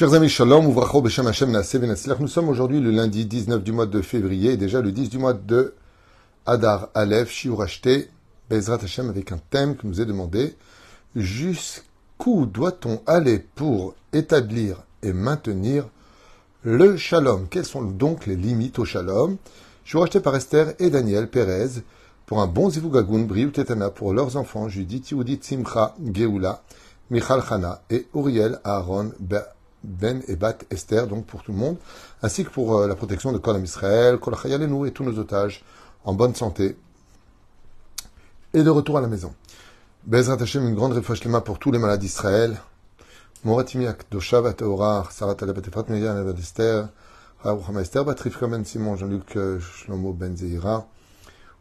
Chers amis, shalom, ouvracho b'shem Hashem. Nous sommes aujourd'hui le lundi 19 du mois de février et déjà le 10 du mois de Adar Aleph, Shiur acheté, Bezrat Hashem avec un thème que nous est demandé. Jusqu'où doit-on aller pour établir et maintenir le shalom? Quelles sont donc les limites au shalom? Shiur acheté par Esther et Daniel Pérez pour un bon zivugagun, briou tetana pour leurs enfants, Judith, Yehudit, Simcha, Geoula, Michal Chana et Uriel, Aaron, ben et Bat Esther, donc pour tout le monde, ainsi que pour euh, la protection de Kolam Israël, Kol nous et tous nos otages en bonne santé et de retour à la maison. Bezrat Hashem, une grande réflexion pour tous les malades d'Israël. Moratimiak, Doshav, Teora, Sarat Alabetefat, Miriam, Avad Esther, Raouchama Esther, Batrif Kamen, Simon, Jean-Luc, euh, Shlomo, Ben Zeira,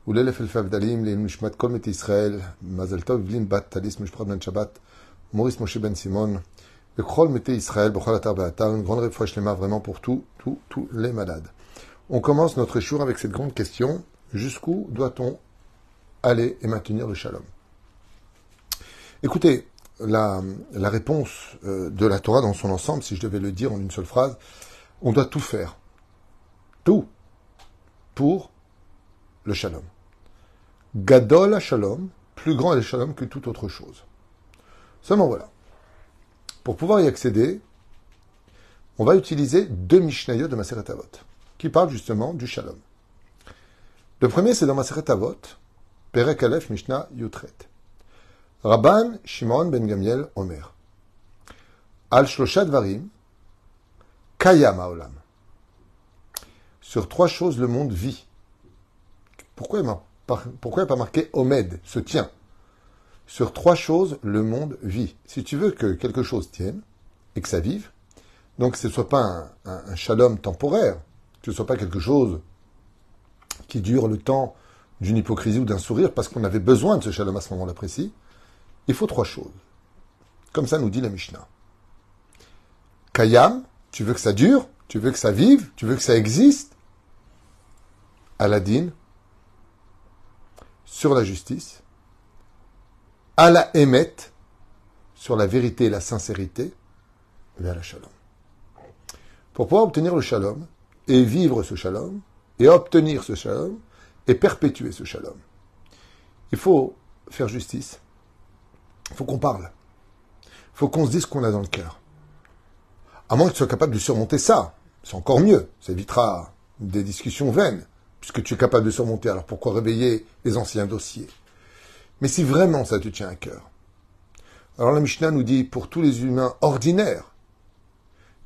Kol Met Israël, Mazel Tov, Vlin Bat, Talis, Mishprat Ben Shabbat, Maurice Moshe Ben Simon, le Mete Israël, une grande réflexion vraiment pour tous, les malades. On commence notre échour avec cette grande question jusqu'où doit-on aller et maintenir le shalom? Écoutez, la, la réponse euh, de la Torah dans son ensemble, si je devais le dire en une seule phrase, on doit tout faire. Tout pour le shalom. Gadol shalom, plus grand est le shalom que toute autre chose. Seulement voilà. Pour pouvoir y accéder, on va utiliser deux Mishnayot de Maseret Avot, qui parlent justement du Shalom. Le premier, c'est dans Maseret Avot, Perek Aleph Mishnah Yutret. Rabban Shimon ben Gamiel Omer. Al Shloshat Varim, Kayam. Sur trois choses, le monde vit. Pourquoi a pas marqué Omed, se tient? Sur trois choses, le monde vit. Si tu veux que quelque chose tienne et que ça vive, donc que ce ne soit pas un, shalom temporaire, que ce ne soit pas quelque chose qui dure le temps d'une hypocrisie ou d'un sourire parce qu'on avait besoin de ce shalom à ce moment-là précis, il faut trois choses. Comme ça nous dit la Mishnah. Kayam, tu veux que ça dure, tu veux que ça vive, tu veux que ça existe. Aladdin, sur la justice à la émet sur la vérité et la sincérité vers la shalom. Pour pouvoir obtenir le shalom et vivre ce shalom et obtenir ce shalom et perpétuer ce shalom, il faut faire justice. Il faut qu'on parle. Il faut qu'on se dise ce qu'on a dans le cœur. À moins que tu sois capable de surmonter ça, c'est encore mieux. Ça évitera des discussions vaines, puisque tu es capable de surmonter. Alors pourquoi réveiller les anciens dossiers? Mais si vraiment ça te tient à cœur, alors la Mishnah nous dit pour tous les humains ordinaires,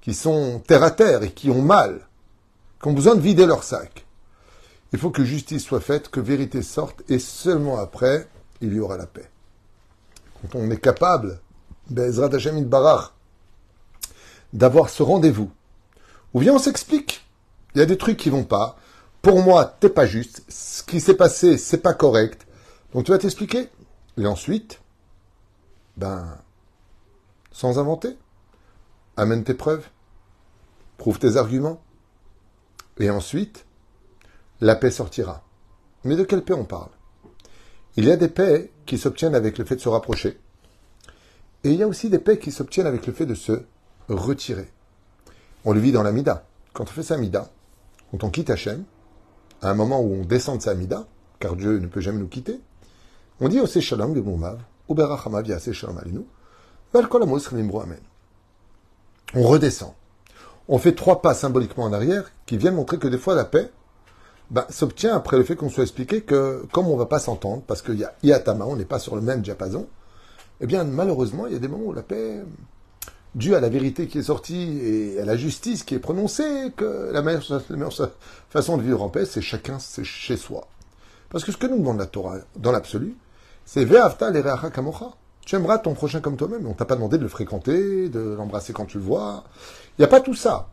qui sont terre à terre et qui ont mal, qui ont besoin de vider leur sac, il faut que justice soit faite, que vérité sorte, et seulement après, il y aura la paix. Quand on est capable, Bezrat Hashem Barach, d'avoir ce rendez-vous, où bien on s'explique, il y a des trucs qui vont pas, pour moi, t'es pas juste, ce qui s'est passé, c'est pas correct, donc tu vas t'expliquer. Et ensuite, ben, sans inventer, amène tes preuves, prouve tes arguments. Et ensuite, la paix sortira. Mais de quelle paix on parle? Il y a des paix qui s'obtiennent avec le fait de se rapprocher. Et il y a aussi des paix qui s'obtiennent avec le fait de se retirer. On le vit dans la Mida. Quand on fait sa Mida, quand on quitte Hachem, à un moment où on descend de sa Mida, car Dieu ne peut jamais nous quitter, on dit aussi shalom ou shalom alinu, amen. On redescend. On fait trois pas symboliquement en arrière qui viennent montrer que des fois la paix ben, s'obtient après le fait qu'on soit expliqué que comme on ne va pas s'entendre, parce qu'il y a Iatama, on n'est pas sur le même diapason, eh bien malheureusement il y a des moments où la paix, due à la vérité qui est sortie et à la justice qui est prononcée, que la meilleure, la meilleure façon de vivre en paix, c'est chacun chez soi. Parce que ce que nous demande la Torah, dans l'absolu, c'est Ve'afta le kamocha. Tu aimeras ton prochain comme toi-même. On t'a pas demandé de le fréquenter, de l'embrasser quand tu le vois. Il n'y a pas tout ça.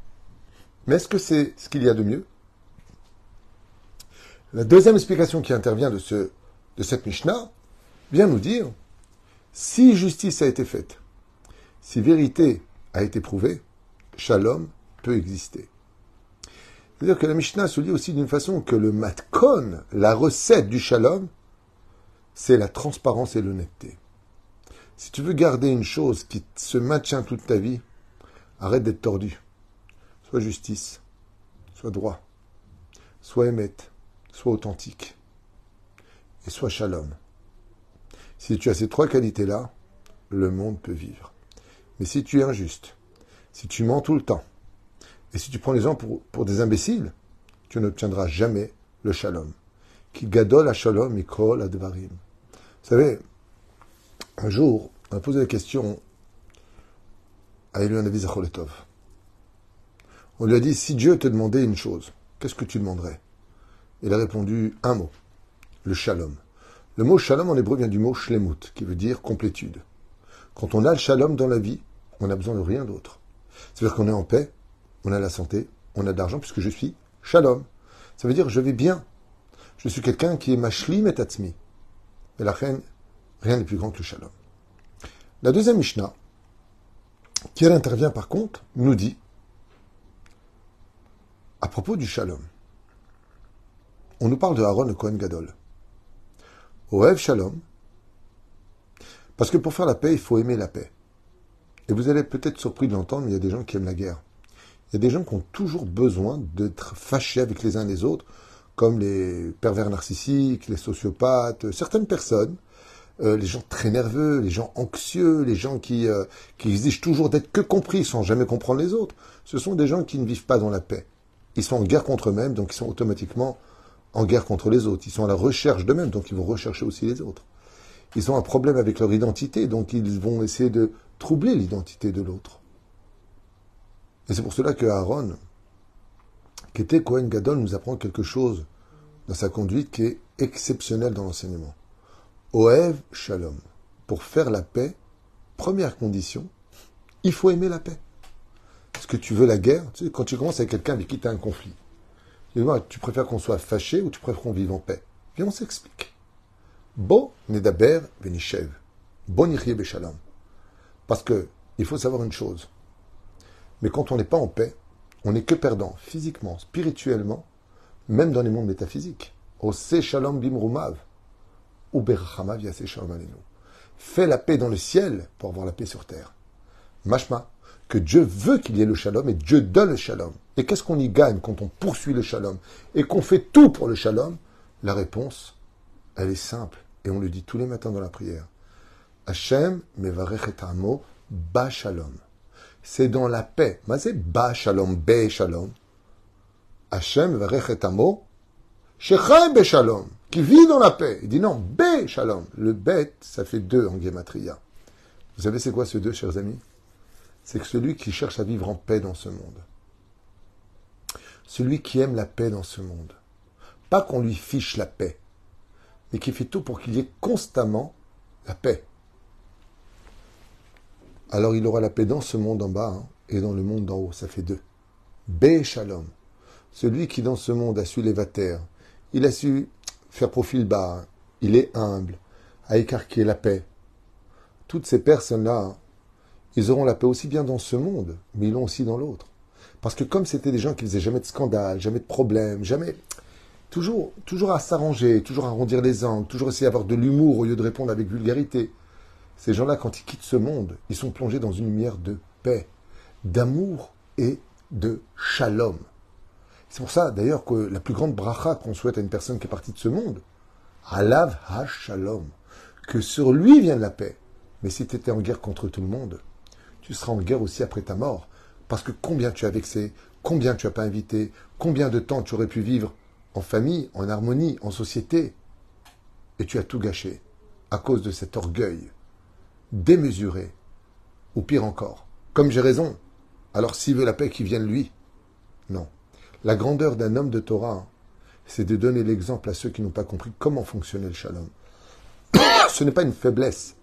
Mais est-ce que c'est ce qu'il y a de mieux? La deuxième explication qui intervient de, ce, de cette Mishnah vient nous dire si justice a été faite, si vérité a été prouvée, shalom peut exister. C'est-à-dire que la Mishnah se lit aussi d'une façon que le matkon, la recette du shalom, c'est la transparence et l'honnêteté. Si tu veux garder une chose qui se maintient toute ta vie, Arrête d'être tordu. Sois justice, sois droit, sois émette, sois authentique et sois shalom. Si tu as ces trois qualités-là, le monde peut vivre. Mais si tu es injuste, si tu mens tout le temps, et si tu prends les gens pour, des imbéciles, tu n'obtiendras jamais le shalom. Qui gadol a shalom mikol advarim. Vous savez, un jour, on a posé la question à Elion Zacholetov. On lui a dit, si Dieu te demandait une chose, qu'est-ce que tu demanderais? Il a répondu un mot, le shalom. Le mot shalom en hébreu vient du mot shlemut, qui veut dire complétude. Quand on a le shalom dans la vie, on n'a besoin de rien d'autre. C'est-à-dire qu'on est en paix, on a la santé, on a de l'argent, puisque je suis shalom. Ça veut dire je vais bien. Je suis quelqu'un qui est mashlim et tatsmi. Mais la reine, rien n'est plus grand que le shalom. La deuxième Mishnah, qui elle intervient par contre, nous dit, à propos du shalom, on nous parle de Aaron le Kohen Gadol. Oev shalom, parce que pour faire la paix, il faut aimer la paix. Et vous allez peut-être surpris de l'entendre, mais il y a des gens qui aiment la guerre. Il y a des gens qui ont toujours besoin d'être fâchés avec les uns les autres, comme les pervers narcissiques, les sociopathes, certaines personnes, euh, les gens très nerveux, les gens anxieux, les gens qui, euh, qui exigent toujours d'être que compris sans jamais comprendre les autres. Ce sont des gens qui ne vivent pas dans la paix. Ils sont en guerre contre eux-mêmes, donc ils sont automatiquement en guerre contre les autres. Ils sont à la recherche d'eux-mêmes, donc ils vont rechercher aussi les autres. Ils ont un problème avec leur identité, donc ils vont essayer de troubler l'identité de l'autre. Et c'est pour cela que Aaron, qui était Cohen Gadol, nous apprend quelque chose dans sa conduite qui est exceptionnel dans l'enseignement. Oev Shalom. Pour faire la paix, première condition, il faut aimer la paix. Est-ce que tu veux la guerre Quand tu commences avec quelqu'un avec qui tu as un conflit, tu préfères qu'on soit fâché ou tu préfères qu'on vive en paix Viens, on s'explique. Bo nedaber venishev. Bon beshalom. Parce que il faut savoir une chose. Mais quand on n'est pas en paix, on n'est que perdant, physiquement, spirituellement, même dans les mondes métaphysiques. Ose shalom bimrumav. Fais la paix dans le ciel pour avoir la paix sur terre. Mashma, que Dieu veut qu'il y ait le shalom et Dieu donne le shalom. Et qu'est-ce qu'on y gagne quand on poursuit le shalom et qu'on fait tout pour le shalom? La réponse, elle est simple et on le dit tous les matins dans la prière. Hashem mevarech amo ba shalom c'est dans la paix. Mais c'est ba shalom, be shalom. Hachem varechet amo, shechay be shalom, qui vit dans la paix. Il dit non, be shalom. Le bet, ça fait deux en gematria. Vous savez c'est quoi ce deux, chers amis? C'est que celui qui cherche à vivre en paix dans ce monde. Celui qui aime la paix dans ce monde. Pas qu'on lui fiche la paix, mais qui fait tout pour qu'il y ait constamment la paix alors il aura la paix dans ce monde en bas hein, et dans le monde d'en haut. Ça fait deux. Bé Shalom. Celui qui dans ce monde a su l'évater, il a su faire profil bas, il est humble, a écarqué la paix. Toutes ces personnes-là, hein, ils auront la paix aussi bien dans ce monde, mais ils l'ont aussi dans l'autre. Parce que comme c'était des gens qui faisaient jamais de scandale, jamais de problème, jamais, toujours, toujours à s'arranger, toujours à arrondir les angles, toujours essayer d'avoir de l'humour au lieu de répondre avec vulgarité. Ces gens-là, quand ils quittent ce monde, ils sont plongés dans une lumière de paix, d'amour et de shalom. C'est pour ça, d'ailleurs, que la plus grande bracha qu'on souhaite à une personne qui est partie de ce monde, alav ha-shalom, que sur lui vient la paix. Mais si tu étais en guerre contre tout le monde, tu seras en guerre aussi après ta mort. Parce que combien tu as vexé, combien tu n'as pas invité, combien de temps tu aurais pu vivre en famille, en harmonie, en société, et tu as tout gâché à cause de cet orgueil démesuré, ou pire encore, comme j'ai raison, alors s'il veut la paix, qui vienne lui. Non. La grandeur d'un homme de Torah, c'est de donner l'exemple à ceux qui n'ont pas compris comment fonctionnait le shalom. Ce n'est pas une faiblesse.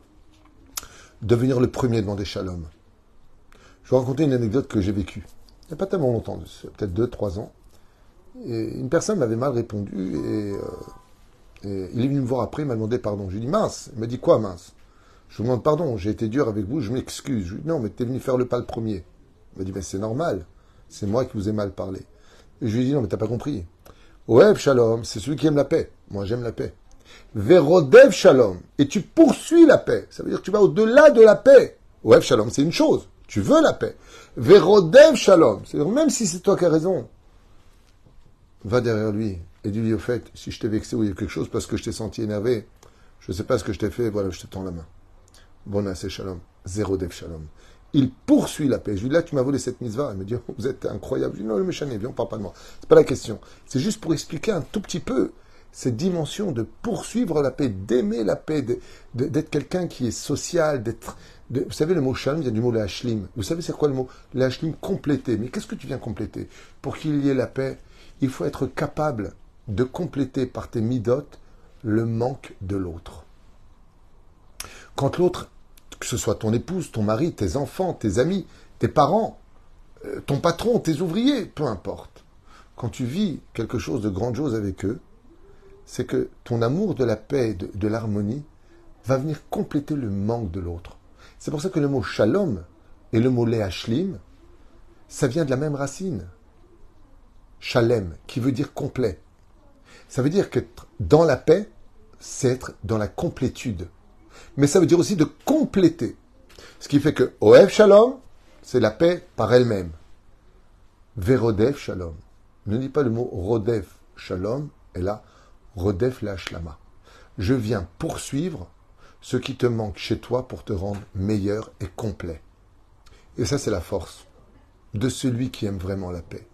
Devenir le premier demander shalom. Je vais raconter une anecdote que j'ai vécue. Il n'y a pas tellement longtemps, peut-être deux, trois ans. Et une personne m'avait mal répondu et, euh, et, il est venu me voir après, il m'a demandé pardon. Je lui dit mince. Il m'a dit quoi mince? Je vous demande pardon, j'ai été dur avec vous, je m'excuse. Je lui dis, non, mais tu es venu faire le pas le premier. Il m'a dit, mais c'est normal, c'est moi qui vous ai mal parlé. Et je lui dit, non, mais t'as pas compris. Oev Shalom, c'est celui qui aime la paix. Moi, j'aime la paix. Verodev Shalom, et tu poursuis la paix. Ça veut dire que tu vas au-delà de la paix. Oev Shalom, c'est une chose. Tu veux la paix. Verodev Shalom. C'est-à-dire, même si c'est toi qui as raison, va derrière lui et dis-lui au fait, si je t'ai vexé ou il y a quelque chose parce que je t'ai senti énervé, je ne sais pas ce que je t'ai fait, voilà, je te tends la main. Bon, c'est Shalom. Zéro Dev Shalom. Il poursuit la paix. Je lui dis, là, tu m'as volé cette mise-va. Il me dit, vous êtes incroyable. Je lui dis, non, le méchant viens, on parle pas de moi. C'est pas la question. C'est juste pour expliquer un tout petit peu cette dimension de poursuivre la paix, d'aimer la paix, d'être quelqu'un qui est social, d'être... vous savez, le mot shalom vient du mot hashlim. Vous savez, c'est quoi le mot? Hashlim compléter. Mais qu'est-ce que tu viens compléter? Pour qu'il y ait la paix, il faut être capable de compléter par tes midotes le manque de l'autre. Quand l'autre, que ce soit ton épouse, ton mari, tes enfants, tes amis, tes parents, euh, ton patron, tes ouvriers, peu importe, quand tu vis quelque chose de grandiose avec eux, c'est que ton amour de la paix, de, de l'harmonie, va venir compléter le manque de l'autre. C'est pour ça que le mot shalom et le mot leashlim, ça vient de la même racine. Shalem, qui veut dire complet. Ça veut dire qu'être dans la paix, c'est être dans la complétude. Mais ça veut dire aussi de compléter. Ce qui fait que Oev Shalom, c'est la paix par elle-même. Verodev Shalom. Ne dis pas le mot Rodev Shalom, et là, Rodef la Je viens poursuivre ce qui te manque chez toi pour te rendre meilleur et complet. Et ça, c'est la force de celui qui aime vraiment la paix.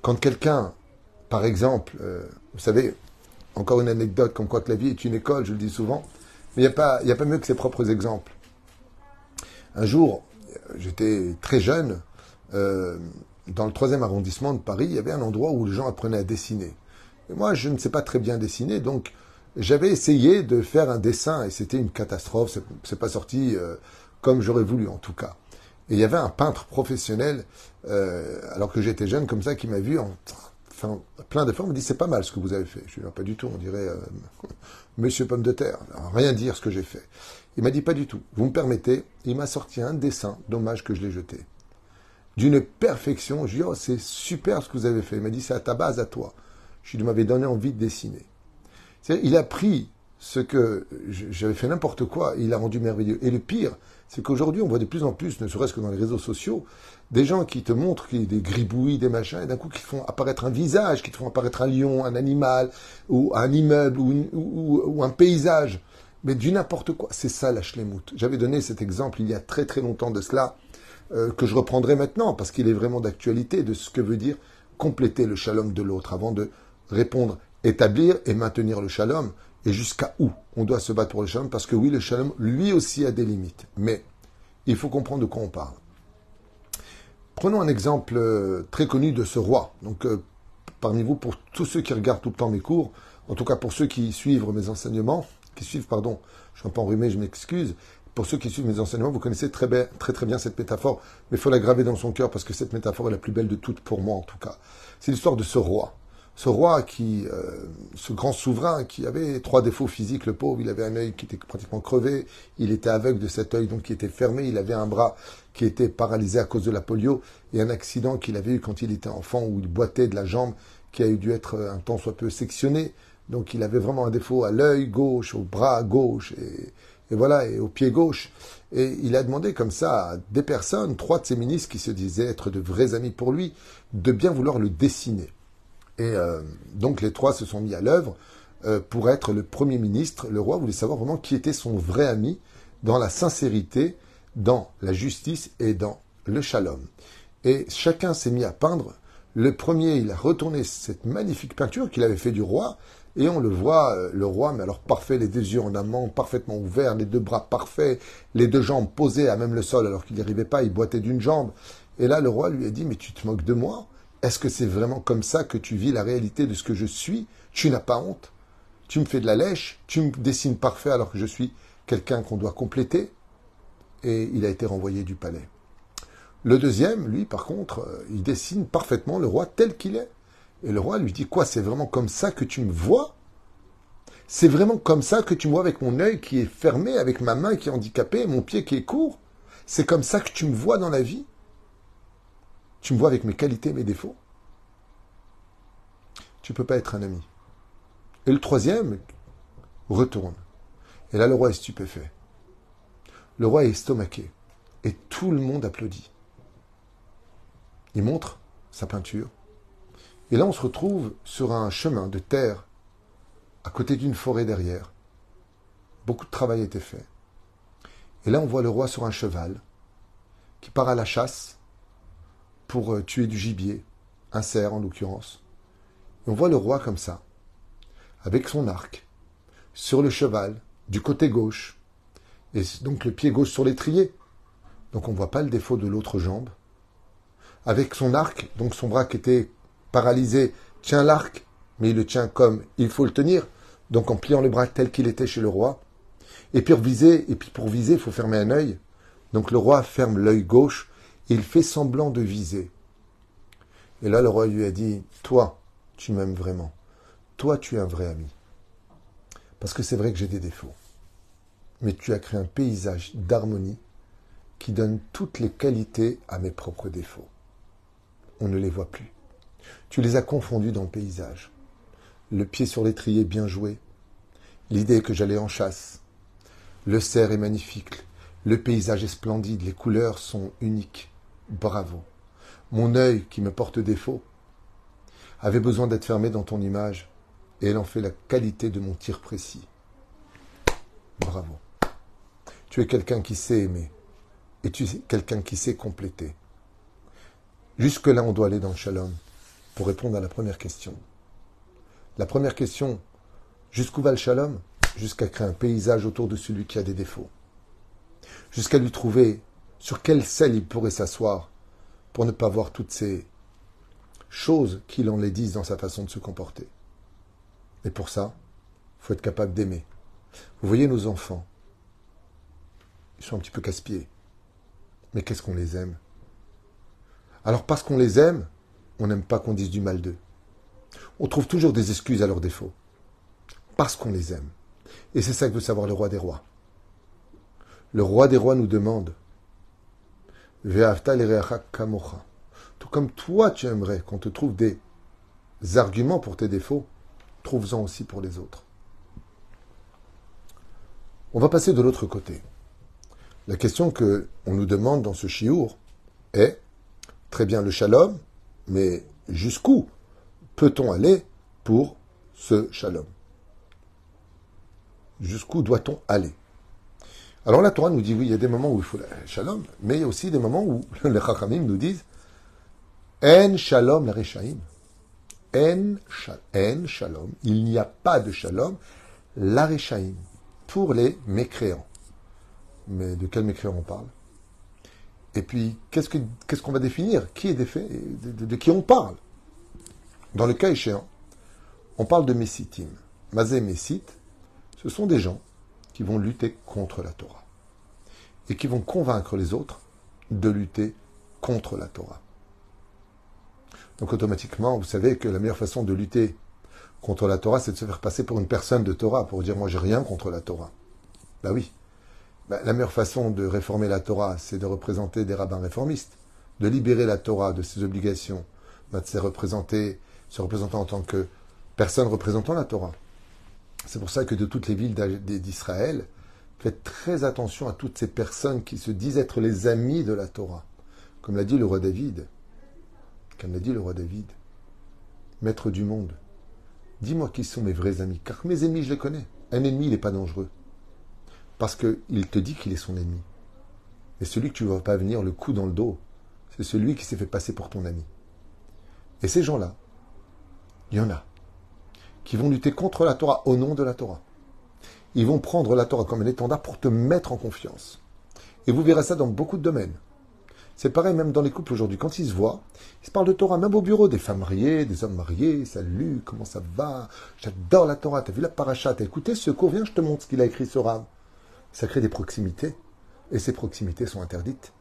Quand quelqu'un, par exemple, euh, vous savez, encore une anecdote comme quoi que la vie est une école, je le dis souvent, mais il n'y a, pas, mieux que ses propres exemples. Un jour, j'étais très jeune, euh, dans le troisième arrondissement de Paris, il y avait un endroit où les gens apprenaient à dessiner moi, je ne sais pas très bien dessiner, donc j'avais essayé de faire un dessin et c'était une catastrophe. C'est pas sorti euh, comme j'aurais voulu, en tout cas. Et il y avait un peintre professionnel, euh, alors que j'étais jeune, comme ça, qui m'a vu en enfin, plein d'efforts, me dit c'est pas mal ce que vous avez fait. Je lui dis pas du tout, on dirait euh, Monsieur Pomme de Terre, rien dire ce que j'ai fait. Il m'a dit pas du tout. Vous me permettez Il m'a sorti un dessin, dommage que je l'ai jeté. D'une perfection, je lui dis oh, c'est super ce que vous avez fait. Il m'a dit c'est à ta base, à toi je lui m'avais donné envie de dessiner. Il a pris ce que j'avais fait n'importe quoi, il l'a rendu merveilleux. Et le pire, c'est qu'aujourd'hui, on voit de plus en plus, ne serait-ce que dans les réseaux sociaux, des gens qui te montrent qu'il y a des gribouilles, des machins, et d'un coup qui font apparaître un visage, qui te font apparaître un lion, un animal, ou un immeuble, ou, un paysage, mais du n'importe quoi. C'est ça la schlemout. J'avais donné cet exemple il y a très très longtemps de cela, euh, que je reprendrai maintenant, parce qu'il est vraiment d'actualité, de ce que veut dire compléter le shalom de l'autre, avant de répondre établir et maintenir le shalom. Et jusqu'à où on doit se battre pour le shalom? Parce que oui, le shalom, lui aussi, a des limites. Mais il faut comprendre de quoi on parle. Prenons un exemple euh, très connu de ce roi. Donc, euh, parmi vous, pour tous ceux qui regardent tout le temps mes cours, en tout cas pour ceux qui suivent mes enseignements, qui suivent, pardon, je suis pas enrhumé, je m'excuse. Pour ceux qui suivent mes enseignements, vous connaissez très bien, très, très bien cette métaphore, mais il faut la graver dans son cœur parce que cette métaphore est la plus belle de toutes pour moi, en tout cas. C'est l'histoire de ce roi ce roi qui, euh, ce grand souverain qui avait trois défauts physiques, le pauvre, il avait un œil qui était pratiquement crevé, il était aveugle de cet œil donc qui était fermé, il avait un bras qui était paralysé à cause de la polio et un accident qu'il avait eu quand il était enfant où il boitait de la jambe qui a eu dû être un temps soit peu sectionné. Donc il avait vraiment un défaut à l'œil gauche, au bras gauche et, voilà et au pied gauche. Et il a demandé comme ça à des personnes, trois de ses ministres qui se disaient être de vrais amis pour lui, de bien vouloir le dessiner. Et euh, donc les trois se sont mis à l'œuvre euh, pour être le Premier ministre. Le roi voulait savoir vraiment qui était son vrai ami dans la sincérité, dans la justice et dans le shalom. Et chacun s'est mis à peindre. Le premier, il a retourné cette magnifique peinture qu'il avait fait du roi, et on le voit, euh, le roi, mais alors parfait, les deux yeux en amont, parfaitement ouverts, les deux bras parfaits, les deux jambes posées à même le sol alors qu'il n'y arrivait pas, il boitait d'une jambe. Et là, le roi lui a dit, mais tu te moques de moi? Est-ce que c'est vraiment comme ça que tu vis la réalité de ce que je suis? Tu n'as pas honte? Tu me fais de la lèche? Tu me dessines parfait alors que je suis quelqu'un qu'on doit compléter? Et il a été renvoyé du palais. Le deuxième, lui, par contre, euh, il dessine parfaitement le roi tel qu'il est. Et le roi lui dit Quoi C'est vraiment comme ça que tu me vois? C'est vraiment comme ça que tu me vois avec mon œil qui est fermé, avec ma main qui est handicapée, mon pied qui est court? C'est comme ça que tu me vois dans la vie? Tu me vois avec mes qualités, mes défauts. Tu ne peux pas être un ami. Et le troisième retourne. Et là, le roi est stupéfait. Le roi est estomaqué. Et tout le monde applaudit. Il montre sa peinture. Et là, on se retrouve sur un chemin de terre, à côté d'une forêt derrière. Beaucoup de travail a été fait. Et là, on voit le roi sur un cheval, qui part à la chasse euh, tuer du gibier, un cerf en l'occurrence. On voit le roi comme ça, avec son arc, sur le cheval, du côté gauche, et donc le pied gauche sur l'étrier. Donc on ne voit pas le défaut de l'autre jambe. Avec son arc, donc son bras qui était paralysé, tient l'arc, mais il le tient comme il faut le tenir, donc en pliant le bras tel qu'il était chez le roi. Et puis pour viser, et puis pour viser, il faut fermer un œil. Donc le roi ferme l'œil gauche, il fait semblant de viser. Et là, le roi lui a dit, toi, tu m'aimes vraiment. Toi, tu es un vrai ami. Parce que c'est vrai que j'ai des défauts. Mais tu as créé un paysage d'harmonie qui donne toutes les qualités à mes propres défauts. On ne les voit plus. Tu les as confondus dans le paysage. Le pied sur l'étrier bien joué. L'idée que j'allais en chasse. Le cerf est magnifique. Le paysage est splendide. Les couleurs sont uniques. Bravo. Mon œil qui me porte défaut avait besoin d'être fermé dans ton image et elle en fait la qualité de mon tir précis. Bravo. Tu es quelqu'un qui sait aimer et tu es quelqu'un qui sait compléter. Jusque-là, on doit aller dans le shalom pour répondre à la première question. La première question, jusqu'où va le shalom? Jusqu'à créer un paysage autour de celui qui a des défauts. Jusqu'à lui trouver sur quelle selle il pourrait s'asseoir pour ne pas voir toutes ces choses qui l'en les disent dans sa façon de se comporter? Et pour ça, il faut être capable d'aimer. Vous voyez nos enfants, ils sont un petit peu casse-pieds. Mais qu'est-ce qu'on les aime? Alors parce qu'on les aime, on n'aime pas qu'on dise du mal d'eux. On trouve toujours des excuses à leurs défauts. Parce qu'on les aime. Et c'est ça que veut savoir le roi des rois. Le roi des rois nous demande Tout comme toi tu aimerais qu'on te trouve des arguments pour tes défauts, trouve-en aussi pour les autres. On va passer de l'autre côté. La question que on nous demande dans ce chiour est très bien le shalom, mais jusqu'où peut-on aller pour ce shalom? Jusqu'où doit-on aller? Alors la Torah nous dit oui, il y a des moments où il faut le shalom, mais il y a aussi des moments où les Chachamim nous disent En shalom la rechaim. En, shalom, il n'y a pas de shalom, la pour les mécréants. Mais de quel mécréants on parle? Et puis, qu'est-ce qu'on va définir? Qui est défait? De, de, qui on parle? Dans le cas échéant, on parle de Messitim. Mazé Messit, ce sont des gens qui vont lutter contre la Torah et qui vont convaincre les autres de lutter contre la Torah. Donc automatiquement, vous savez que la meilleure façon de lutter contre la Torah, c'est de se faire passer pour une personne de Torah, pour dire moi j'ai rien contre la Torah. Ben oui. Ben, la meilleure façon de réformer la Torah, c'est de représenter des rabbins réformistes, de libérer la Torah de ses obligations, ben, c'est représenter, se représenter en tant que personne représentant la Torah. C'est pour ça que de toutes les villes d'Israël, faites très attention à toutes ces personnes qui se disent être les amis de la Torah. Comme l'a dit le roi David, comme l'a dit le roi David, maître du monde, dis-moi qui sont mes vrais amis, car mes ennemis, je les connais. Un ennemi, il n'est pas dangereux. Parce qu'il te dit qu'il est son ennemi. Et celui que tu ne vas pas venir le coup dans le dos, c'est celui qui s'est fait passer pour ton ami. Et ces gens-là, il y en a, qui vont lutter contre la Torah au nom de la Torah. Ils vont prendre la Torah comme un étendard pour te mettre en confiance. Et vous verrez ça dans beaucoup de domaines. C'est pareil même dans les couples aujourd'hui. Quand ils se voient, ils se parlent de Torah, même au bureau, des femmes mariées, des hommes mariés. Salut, comment ça va? J'adore la Torah. T'as vu la paracha? T'as écouté ce cours? Viens, je te montre ce qu'il a écrit ce rave. Ça crée des proximités. Et ces proximités sont interdites.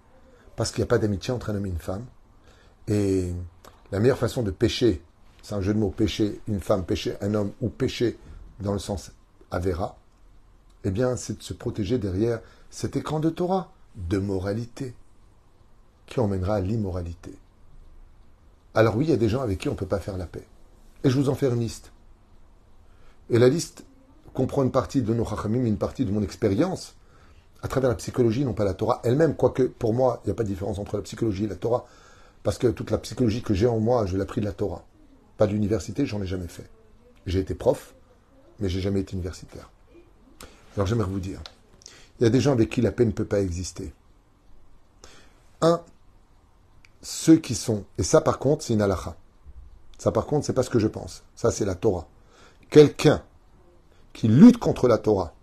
Parce qu'il n'y a pas d'amitié entre un homme et une femme. Et la meilleure façon de pécher, c'est un jeu de mots, pécher une femme, pécher un homme, ou pécher dans le sens Avera, eh bien, c'est de se protéger derrière cet écran de Torah, de moralité qui emmènera à l'immoralité. Alors oui, il y a des gens avec qui on ne peut pas faire la paix. Et je vous en fais une liste. Et la liste comprend une partie de nos chachamim, une partie de mon expérience à travers la psychologie, non pas la Torah elle-même, quoique pour moi, il n'y a pas de différence entre la psychologie et la Torah, parce que toute la psychologie que j'ai en moi, je l'ai appris de la Torah. Pas d'université, j'en ai jamais fait. J'ai été prof, mais j'ai jamais été universitaire. Alors j'aimerais vous dire, il y a des gens avec qui la paix ne peut pas exister. Un, ceux qui sont, et ça par contre, c'est une halakha. Ça par contre, c'est pas ce que je pense. Ça, c'est la Torah. Quelqu'un qui lutte contre la Torah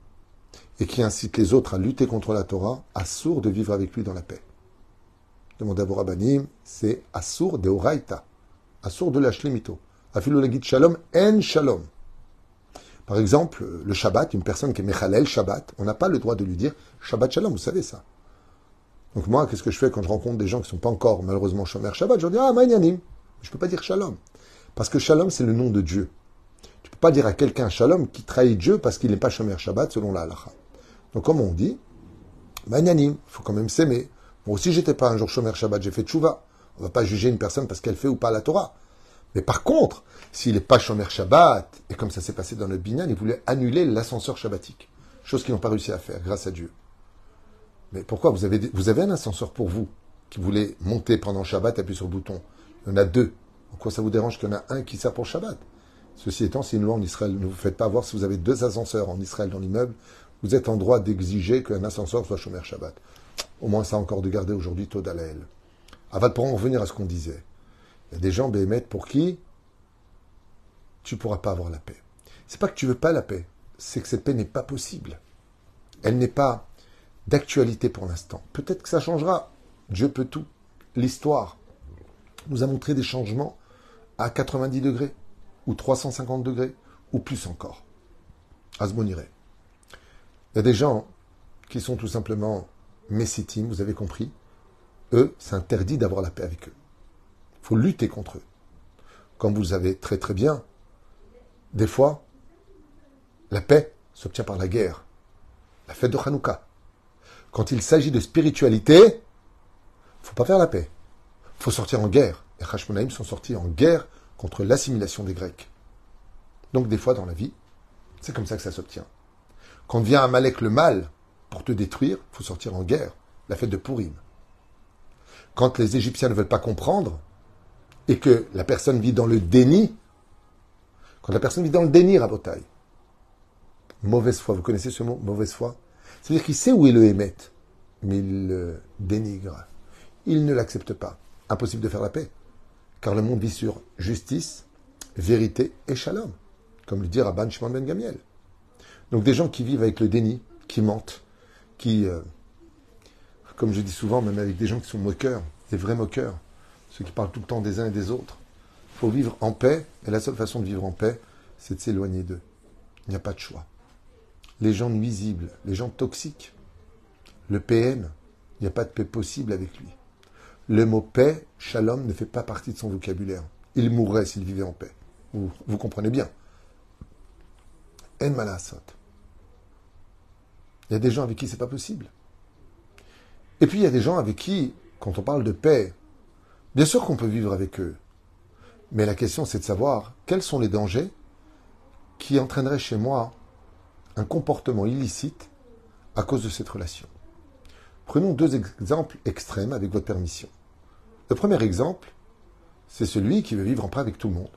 et qui incite les autres à lutter contre la Torah, assour de vivre avec lui dans la paix. Demandez à vos rabbanim, c'est assour de oraita, assour de l'ashlemito. Afilolagit shalom en shalom. Par exemple, le Shabbat, une personne qui est Mechalel Shabbat, on n'a pas le droit de lui dire Shabbat Shalom, vous savez ça. Donc moi, qu'est-ce que je fais quand je rencontre des gens qui ne sont pas encore malheureusement Shomer Shabbat? Je leur dis Ah, Maïnanim. Je ne peux pas dire Shalom. Parce que Shalom, c'est le nom de Dieu. Tu ne peux pas dire à quelqu'un Shalom qui trahit Dieu parce qu'il n'est pas Shomer Shabbat selon la halakha. Donc comme on dit, Maïnanim, il faut quand même s'aimer. Moi aussi, j'étais pas un jour Shomer Shabbat, j'ai fait Tchouva. On ne va pas juger une personne parce qu'elle fait ou pas la Torah. Mais par contre, s'il n'est pas Shomer Shabbat, et comme ça s'est passé dans le Binyan, il voulait annuler l'ascenseur shabbatique. Chose qu'ils n'ont pas réussi à faire, grâce à Dieu. Mais pourquoi vous avez, vous un ascenseur pour vous, qui voulait monter pendant Shabbat, appuyer sur le bouton? Il y en a deux. Pourquoi ça vous dérange qu'il y en a un qui sert pour Shabbat? Ceci étant, c'est une loi en Israël. Ne vous faites pas voir si vous avez deux ascenseurs en Israël dans l'immeuble. Vous êtes en droit d'exiger qu'un ascenseur soit Shomer Shabbat. Au moins, ça a encore de garder aujourd'hui taux d'Alaël. Avant de revenir à ce qu'on disait. Il y a des gens, Béhémet, pour qui tu ne pourras pas avoir la paix. C'est pas que tu veux pas la paix, c'est que cette paix n'est pas possible. Elle n'est pas d'actualité pour l'instant. Peut-être que ça changera. Dieu peut tout. L'histoire nous a montré des changements à 90 degrés, ou 350 degrés, ou plus encore. Asmoniré. Il y a des gens qui sont tout simplement messitim, vous avez compris. Eux, c'est interdit d'avoir la paix avec eux. Il faut lutter contre eux. Comme vous le savez très très bien, des fois, la paix s'obtient par la guerre. La fête de Hanouka. Quand il s'agit de spiritualité, faut pas faire la paix. Faut sortir en guerre. Les Hashmonaïm sont sortis en guerre contre l'assimilation des Grecs. Donc des fois dans la vie, c'est comme ça que ça s'obtient. Quand vient Amalek le mal pour te détruire, faut sortir en guerre. La fête de Purim. Quand les Égyptiens ne veulent pas comprendre et que la personne vit dans le déni, quand la personne vit dans le déni, Rabotai, mauvaise foi, vous connaissez ce mot, mauvaise foi? C'est-à-dire qu'il sait où est le émet, mais il le dénigre. Il ne l'accepte pas. Impossible de faire la paix. Car le monde vit sur justice, vérité et shalom, comme le dit Rabban Shimon Ben Gamiel. Donc des gens qui vivent avec le déni, qui mentent, qui, euh, comme je dis souvent, même avec des gens qui sont moqueurs, des vrais moqueurs, ceux qui parlent tout le temps des uns et des autres. Il faut vivre en paix, et la seule façon de vivre en paix, c'est de s'éloigner d'eux. Il n'y a pas de choix. Les gens nuisibles, les gens toxiques, le PM, il n'y a pas de paix possible avec lui. Le mot paix, shalom, ne fait pas partie de son vocabulaire. Il mourrait s'il vivait en paix. Vous, vous comprenez bien. En malasot. Il y a des gens avec qui c'est pas possible. Et puis il y a des gens avec qui, quand on parle de paix, bien sûr qu'on peut vivre avec eux. Mais la question c'est de savoir quels sont les dangers qui entraîneraient chez moi un comportement illicite à cause de cette relation. Prenons deux exemples extrêmes avec votre permission. Le premier exemple, c'est celui qui veut vivre en paix avec tout le monde.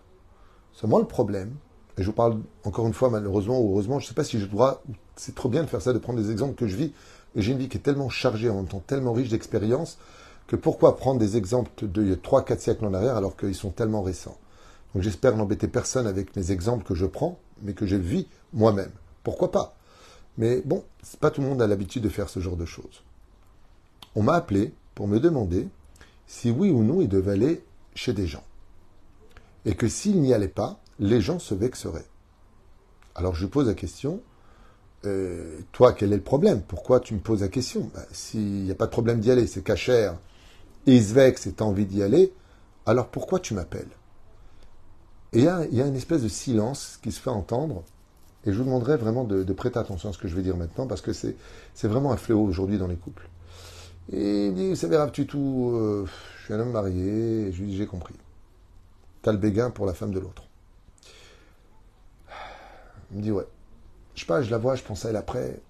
Seulement le problème, et je vous parle encore une fois malheureusement ou heureusement, je ne sais pas si je dois, c'est trop bien de faire ça, de prendre des exemples que je vis, et j'ai une vie qui est tellement chargée, en même temps tellement riche d'expériences, que pourquoi prendre des exemples de 3-4 siècles en arrière alors qu'ils sont tellement récents Donc j'espère n'embêter personne avec mes exemples que je prends, mais que je vis moi-même. Pourquoi pas? Mais bon, c'est pas tout le monde a l'habitude de faire ce genre de choses. On m'a appelé pour me demander si oui ou non il devait aller chez des gens. Et que s'il n'y allait pas, les gens se vexeraient. Alors je pose la question, euh, toi, quel est le problème? Pourquoi tu me poses la question? Ben, S'il n'y a pas de problème d'y aller, c'est cachère, et vexe et tu as envie d'y aller, alors pourquoi tu m'appelles? Et il y, a, une espèce de silence qui se fait entendre, et je vous demanderai vraiment de, prêter attention à ce que je vais dire maintenant, parce que c'est vraiment un fléau aujourd'hui dans les couples. Il dit, vous savez, tu tout, euh, je suis un homme marié, je lui dis, j'ai compris. T'as le béguin pour la femme de l'autre. Il me dit, ouais. Je sais pas, je la vois, je pense à elle après.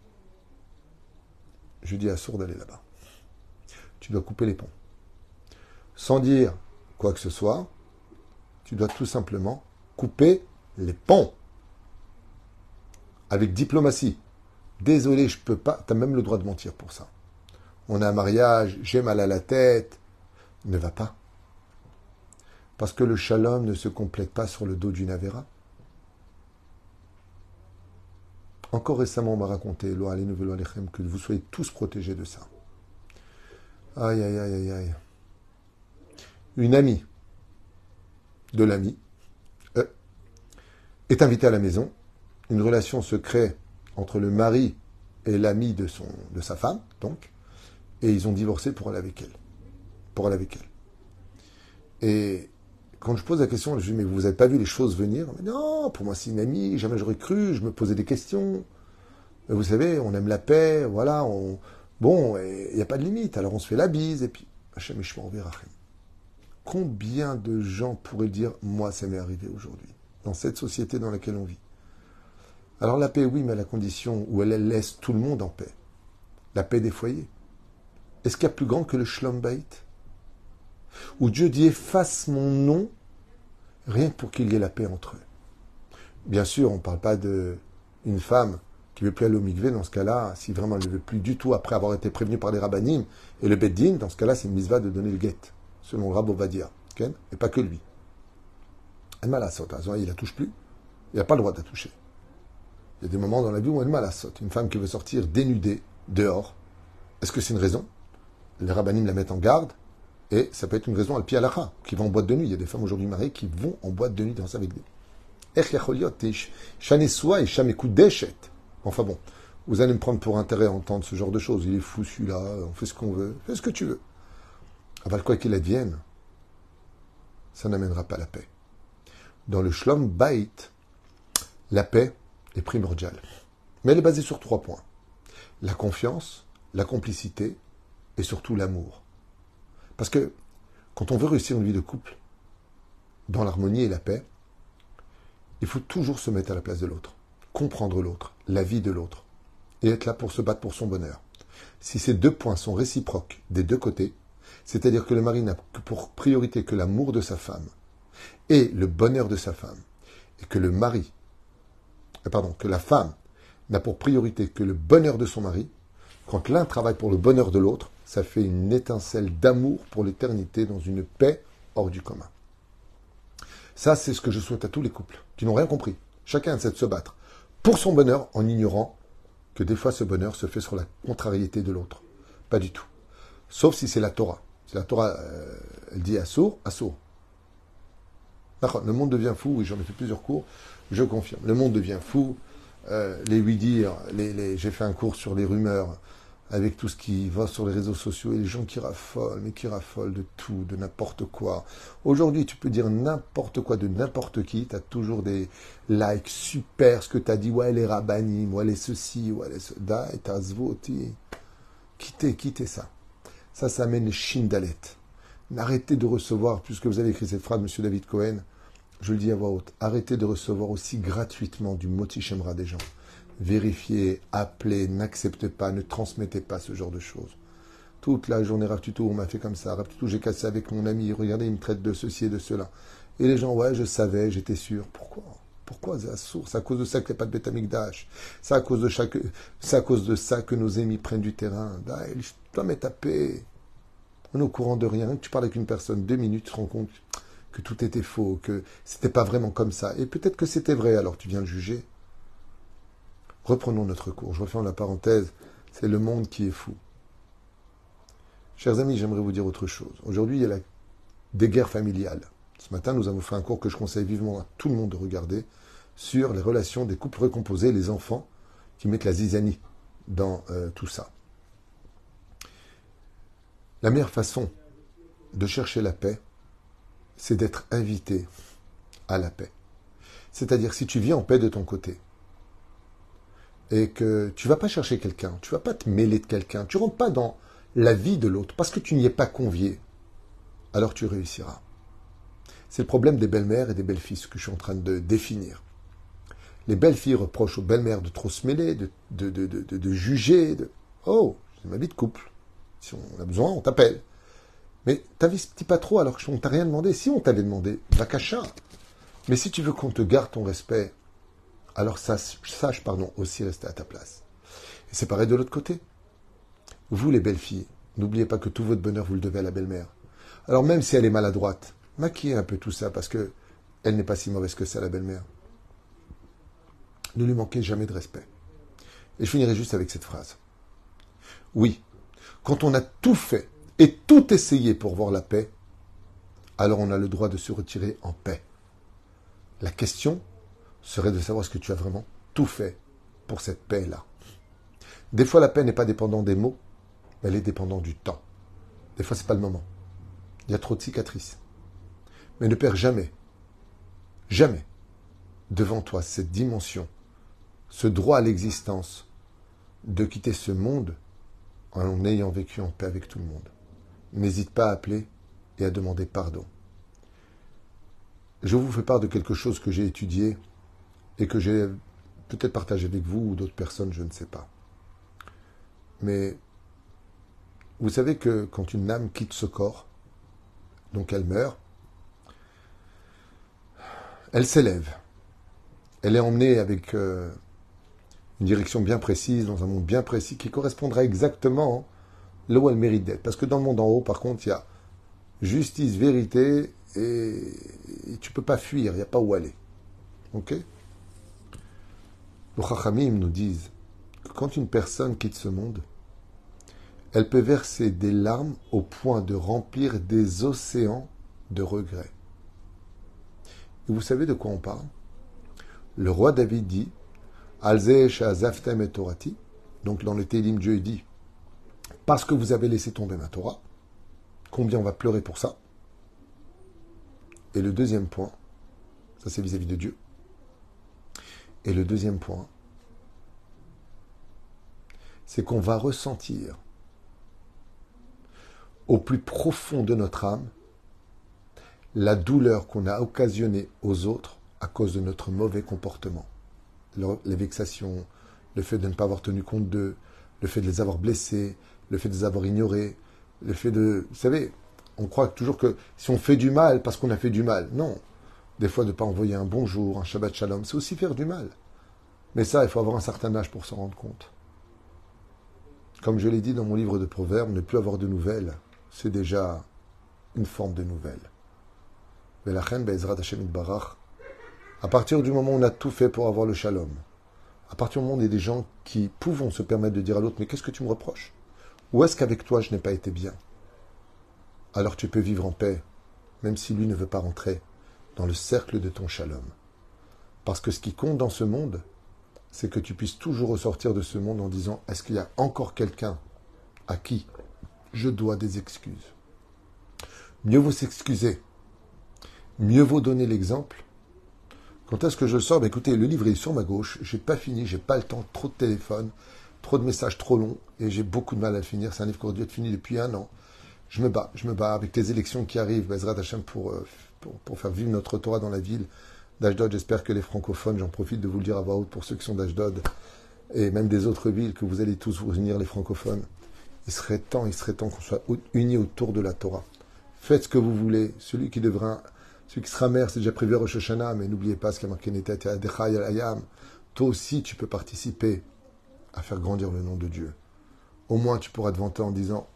je dis à Sour d'aller là-bas. Tu dois couper les ponts. Sans dire quoi que ce soit, tu dois tout simplement couper les ponts. Avec diplomatie. Désolé, je peux pas. Tu as même le droit de mentir pour ça. On a un mariage, j'ai mal à la tête. Ne va pas. Parce que le shalom ne se complète pas sur le dos d'une avéra. Encore récemment, on m'a raconté, que vous soyez tous protégés de ça. Aïe, aïe, aïe, aïe, aïe. Une amie de l'ami euh, est invitée à la maison. Une relation se crée entre le mari et l'ami de, sa femme, donc. Et ils ont divorcé pour aller avec elle. Pour aller elle. Et quand je pose la question, je dis, mais vous n'avez pas vu les choses venir? Non, pour moi c'est une amie, jamais j'aurais cru, je me posais des questions. Vous savez, on aime la paix, voilà, on... bon, il n'y a pas de limite, alors on se fait la bise, et puis, on verra. Combien de gens pourraient dire, moi ça m'est arrivé aujourd'hui, dans cette société dans laquelle on vit? Alors la paix, oui, mais à la condition où elle laisse tout le monde en paix. La paix des foyers. Est-ce qu'il y a plus grand que le Shlom où Dieu dit efface mon nom, rien que pour qu'il y ait la paix entre eux. Bien sûr, on ne parle pas d'une femme qui veut plus aller au dans ce cas-là, si vraiment elle ne veut plus du tout, après avoir été prévenue par les rabbinim et le beddin, dans ce cas-là, c'est une misva de donner le guet, selon le rabbi Ovadia, et pas que lui. Elle m'a la saute, il la touche plus, il n'a pas le droit de la toucher. Il y a des moments dans la vie où elle m'a la saute. Une femme qui veut sortir dénudée, dehors, est-ce que c'est une raison? Les rabbinim la mettent en garde, et ça peut être une raison à pied à la qui va en boîte de nuit. Il y a des femmes aujourd'hui mariées qui vont en boîte de nuit danser avec des. Enfin bon, vous allez me prendre pour intérêt à entendre ce genre de choses. Il est fou celui-là, on fait ce qu'on veut, fais ce que tu veux. Aval quoi qu'il advienne, ça n'amènera pas la paix. Dans le Shlom Bait, la paix est primordiale. Mais elle est basée sur trois points. La confiance, la complicité et surtout l'amour. Parce que quand on veut réussir une vie de couple, dans l'harmonie et la paix, il faut toujours se mettre à la place de l'autre, comprendre l'autre, la vie de l'autre, et être là pour se battre pour son bonheur. Si ces deux points sont réciproques des deux côtés, c'est-à-dire que le mari n'a pour priorité que l'amour de sa femme et le bonheur de sa femme, et que le mari, euh, pardon, que la femme n'a pour priorité que le bonheur de son mari, quand l'un travaille pour le bonheur de l'autre, ça fait une étincelle d'amour pour l'éternité dans une paix hors du commun. Ça, c'est ce que je souhaite à tous les couples qui n'ont rien compris. Chacun essaie de se battre pour son bonheur en ignorant que des fois ce bonheur se fait sur la contrariété de l'autre. Pas du tout. Sauf si c'est la Torah. Si la Torah, euh, elle dit assour, assour. Le monde devient fou, oui, j'en ai fait plusieurs cours, je confirme. Le monde devient fou. Euh, les huit dire, j'ai fait un cours sur les rumeurs avec tout ce qui va sur les réseaux sociaux et les gens qui raffolent, mais qui raffolent de tout, de n'importe quoi. Aujourd'hui, tu peux dire n'importe quoi de n'importe qui, tu as toujours des likes super, ce que tu as dit, ouais, les rabbinim, ouais, les ceci, ouais, les cela, et t'as zvoti. Quittez, quittez ça. Ça, ça amène les shindalet. Arrêtez de recevoir, puisque vous avez écrit cette phrase, monsieur David Cohen, je le dis à voix haute, arrêtez de recevoir aussi gratuitement du moti shemra des gens vérifiez, appelez, n'acceptez pas, ne transmettez pas ce genre de choses. Toute la journée, tout on m'a fait comme ça. tout j'ai cassé avec mon ami. Regardez, il me traite de ceci et de cela. Et les gens, ouais, je savais, j'étais sûr. Pourquoi? Pourquoi c'est la source? C'est à cause de ça qu'il n'y a pas de bétamigdash. C'est à cause de chaque, c'est à cause de ça que nos ennemis prennent du terrain. Toi, mais tapé. On est au courant de rien. Tu parles avec une personne deux minutes, tu te rends compte que tout était faux, que c'était pas vraiment comme ça. Et peut-être que c'était vrai, alors tu viens le juger. Reprenons notre cours. Je referme la parenthèse. C'est le monde qui est fou. Chers amis, j'aimerais vous dire autre chose. Aujourd'hui, il y a des guerres familiales. Ce matin, nous avons fait un cours que je conseille vivement à tout le monde de regarder sur les relations des couples recomposés, les enfants qui mettent la zizanie dans euh, tout ça. La meilleure façon de chercher la paix, c'est d'être invité à la paix. C'est-à-dire si tu vis en paix de ton côté, et que tu vas pas chercher quelqu'un, tu vas pas te mêler de quelqu'un, tu rentres pas dans la vie de l'autre parce que tu n'y es pas convié, alors tu réussiras. C'est le problème des belles-mères et des belles-fils que je suis en train de définir. Les belles-filles reprochent aux belles-mères de trop se mêler, de, juger. De... Oh, C'est ma vie de couple. Si on a besoin, on t'appelle. Mais t'investis pas trop alors qu'on t'a rien demandé. Si on t'avait demandé, va cacha. Mais si tu veux qu'on te garde ton respect, alors sache, sache pardon, aussi rester à ta place. Et c'est pareil de l'autre côté. Vous, les belles filles, n'oubliez pas que tout votre bonheur, vous le devez à la belle-mère. Alors même si elle est maladroite, maquillez un peu tout ça parce que elle n'est pas si mauvaise que ça, la belle-mère. Ne lui manquez jamais de respect. Et je finirai juste avec cette phrase. Oui, quand on a tout fait et tout essayé pour voir la paix, alors on a le droit de se retirer en paix. La question serait de savoir ce que tu as vraiment tout fait pour cette paix-là. Des fois, la paix n'est pas dépendante des mots, mais elle est dépendante du temps. Des fois, ce n'est pas le moment. Il y a trop de cicatrices. Mais ne perds jamais, jamais devant toi cette dimension, ce droit à l'existence de quitter ce monde en ayant vécu en paix avec tout le monde. N'hésite pas à appeler et à demander pardon. Je vous fais part de quelque chose que j'ai étudié et que j'ai peut-être partagé avec vous ou d'autres personnes, je ne sais pas. Mais vous savez que quand une âme quitte ce corps, donc elle meurt, elle s'élève. Elle est emmenée avec euh, une direction bien précise, dans un monde bien précis, qui correspondra exactement là où elle mérite d'être. Parce que dans le monde en haut, par contre, il y a justice, vérité, et, tu peux pas fuir, il n'y a pas où aller. Ok? Les Chachamim nous disent que quand une personne quitte ce monde, elle peut verser des larmes au point de remplir des océans de regrets. Et vous savez de quoi on parle? Le roi David dit et Torati. Donc dans le Télim, Dieu dit Parce que vous avez laissé tomber ma Torah, combien on va pleurer pour ça? Et le deuxième point, ça c'est vis-à-vis de Dieu. Et le deuxième point, c'est qu'on va ressentir au plus profond de notre âme la douleur qu'on a occasionnée aux autres à cause de notre mauvais comportement les vexations, le fait de ne pas avoir tenu compte d'eux, le fait de les avoir blessés, le fait de les avoir ignorés, le fait de... Vous savez, on croit toujours que si on fait du mal parce qu'on a fait du mal, non. Des fois, de ne pas envoyer un bonjour, un Shabbat Shalom, c'est aussi faire du mal. Mais ça, il faut avoir un certain âge pour s'en rendre compte. Comme je l'ai dit dans mon livre de Proverbes, ne plus avoir de nouvelles, c'est déjà une forme de nouvelle. À partir du moment où on a tout fait pour avoir le shalom, à partir du moment où on est des gens qui pouvons se permettre de dire à l'autre, mais qu'est-ce que tu me reproches? Ou est-ce qu'avec toi je n'ai pas été bien? Alors tu peux vivre en paix, même si lui ne veut pas rentrer dans le cercle de ton shalom. Parce que ce qui compte dans ce monde, c'est que tu puisses toujours ressortir de ce monde en disant, est-ce qu'il y a encore quelqu'un à qui je dois des excuses? Mieux vaut s'excuser, mieux vaut donner l'exemple quand est-ce que je sors? Ben, Écoutez, le livre est sur ma gauche. J'ai pas fini, j'ai pas le temps. Trop de téléphones, trop de messages trop longs et j'ai beaucoup de mal à le finir. C'est un livre qui aurait dû être fini depuis un an. Je me bats, je me bats avec les élections qui arrivent, Bezrat Hashem, pour, euh, pour, pour, faire vivre notre Torah dans la ville d'Ashdod. J'espère que les francophones, j'en profite de vous le dire à voix haute pour ceux qui sont d'Ashdod et même des autres villes, que vous allez tous vous unir, les francophones. Il serait temps, il serait temps qu'on soit unis autour de la Torah. Faites ce que vous voulez. Celui qui devra celui qui sera mère, c'est déjà prévu à Rosh Hashanah, mais n'oubliez pas ce qui a marqué Ayam. Toi aussi, tu peux participer à faire grandir le nom de Dieu. Au moins, tu pourras te vanter en disant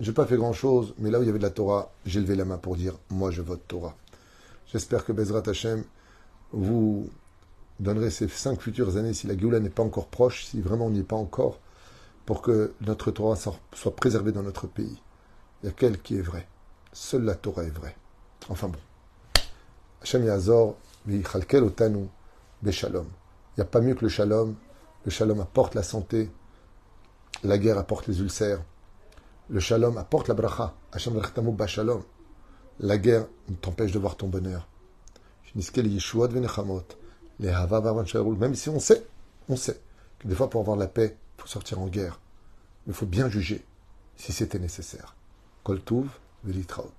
J'ai pas fait grand chose, mais là où il y avait de la Torah, j'ai levé la main pour dire Moi, je vote Torah. J'espère que Bezrat Hashem vous donnerez ces cinq futures années, si la Géoula n'est pas encore proche, si vraiment on n'y est pas encore, pour que notre Torah soit préservée dans notre pays. Il y a quel qui est vrai. Seule la Torah est vraie. Enfin bon. Hashem Yazor, Otanu, Beshalom. Il n'y a pas mieux que le shalom. Le shalom apporte la santé. La guerre apporte les ulcères. Le shalom apporte la bracha. Hashem Bashalom. La guerre t'empêche de voir ton bonheur. Même si on sait, on sait que des fois pour avoir la paix, il faut sortir en guerre. Mais il faut bien juger si c'était nécessaire. Koltuv, Velitraut.